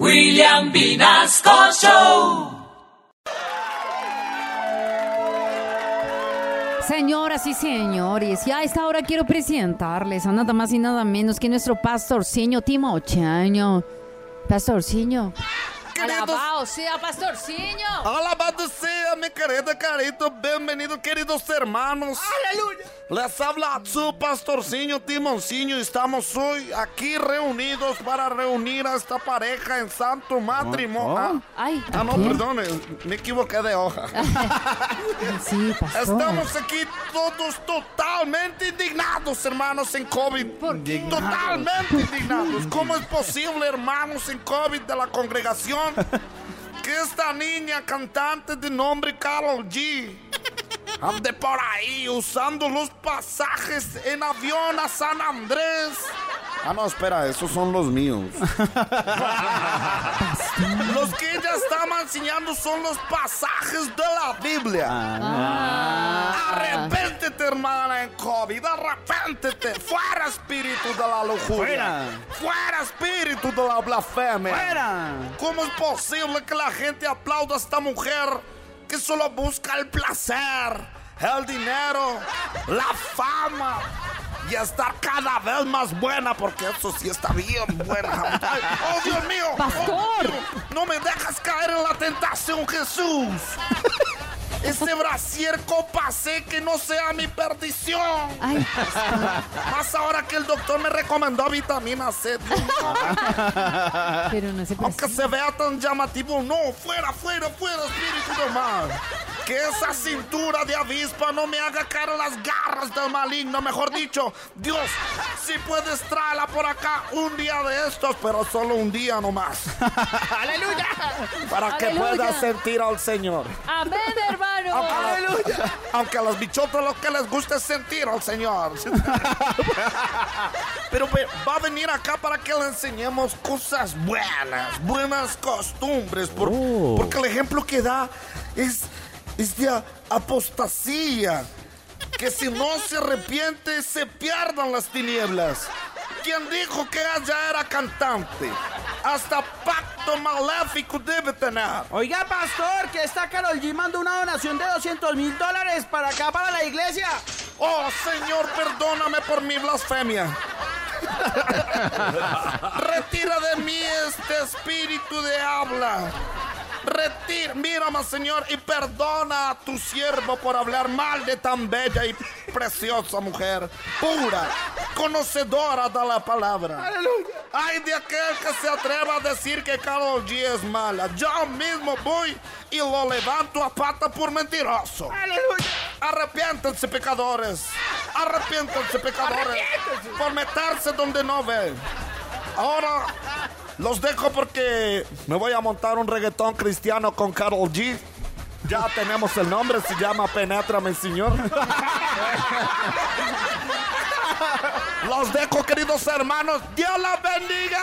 William Vinasco Show. Señoras y señores, ya a esta hora quiero presentarles a nada más y nada menos que nuestro pastorciño Timochaño. Pastorciño. Alabado sea, pastorciño. Alabado sea, mi querido carito. Bienvenidos, queridos hermanos. ¡Aleluya! Les habla su pastorciño Timoncinho. Estamos hoy aquí reunidos para reunir a esta pareja en santo matrimonio. Ay, Ah, no, perdón, me equivoqué de hoja. Sí, pastor. Estamos aquí todos totalmente indignados, hermanos, en COVID. ¿Por qué? Totalmente indignados. ¿Cómo es posible, hermanos, en COVID de la congregación, esta niña cantante de nombre Carol G ande por ahí usando los pasajes en avión a San Andrés? Ah, no, espera, esos son los míos. enseñando son los pasajes de la Biblia. Ah. Arrepéntete, hermana, en COVID. Arrepéntete. Fuera espíritu de la lujuria. Fuera. Fuera espíritu de la blasfemia. ¡Fuera! ¿Cómo es posible que la gente aplauda a esta mujer que solo busca el placer, el dinero, la fama y estar cada vez más buena? Porque eso sí está bien buena. Ay, ¡Oh, Dios mío! Pastor. No me dejas caer en la tentación, Jesús. Ese brasier copacé que no sea mi perdición. Ay, Más ahora que el doctor me recomendó vitamina C. pero no se Aunque se vea tan llamativo, no, fuera, fuera, fuera, espíritu del mal. Que esa cintura de avispa no me haga caer en las garras del maligno. Mejor dicho, Dios, si puedes traerla por acá un día de estos, pero solo un día nomás. ¡Aleluya! Para que Aleluya. puedas sentir al Señor. Amén, hermano. Aunque, aunque a las bichotas lo que les gusta es sentir al Señor. Pero va a venir acá para que le enseñemos cosas buenas, buenas costumbres. por- Porque el ejemplo que da es, es de apostasía. Que si no se arrepiente, se pierdan las tinieblas. ¿Quién dijo que ella era cantante? Hasta pacto maléfico debe tener. Oiga, pastor, que esta Carol G mandó una donación de 200 mil dólares para acá, para la iglesia. Oh, Señor, perdóname por mi blasfemia. Retira de mí este espíritu de habla. Retira, mírame, Señor, y perdona a tu siervo por hablar mal de tan bella y preciosa mujer, pura, conocedora de la palabra. ¡Aleluya! Ay de aquel que se atreva a decir que Karol G es mala. Yo mismo voy y lo levanto a pata por mentiroso. ¡Aleluya! Arrepiéntanse, pecadores. Arrepiéntanse, pecadores. Por meterse donde no ven. Ahora los dejo porque me voy a montar un reggaetón cristiano con Carol G. Ya tenemos el nombre, se llama Penétrame, Señor. Los dejo, queridos hermanos. Dios los bendiga.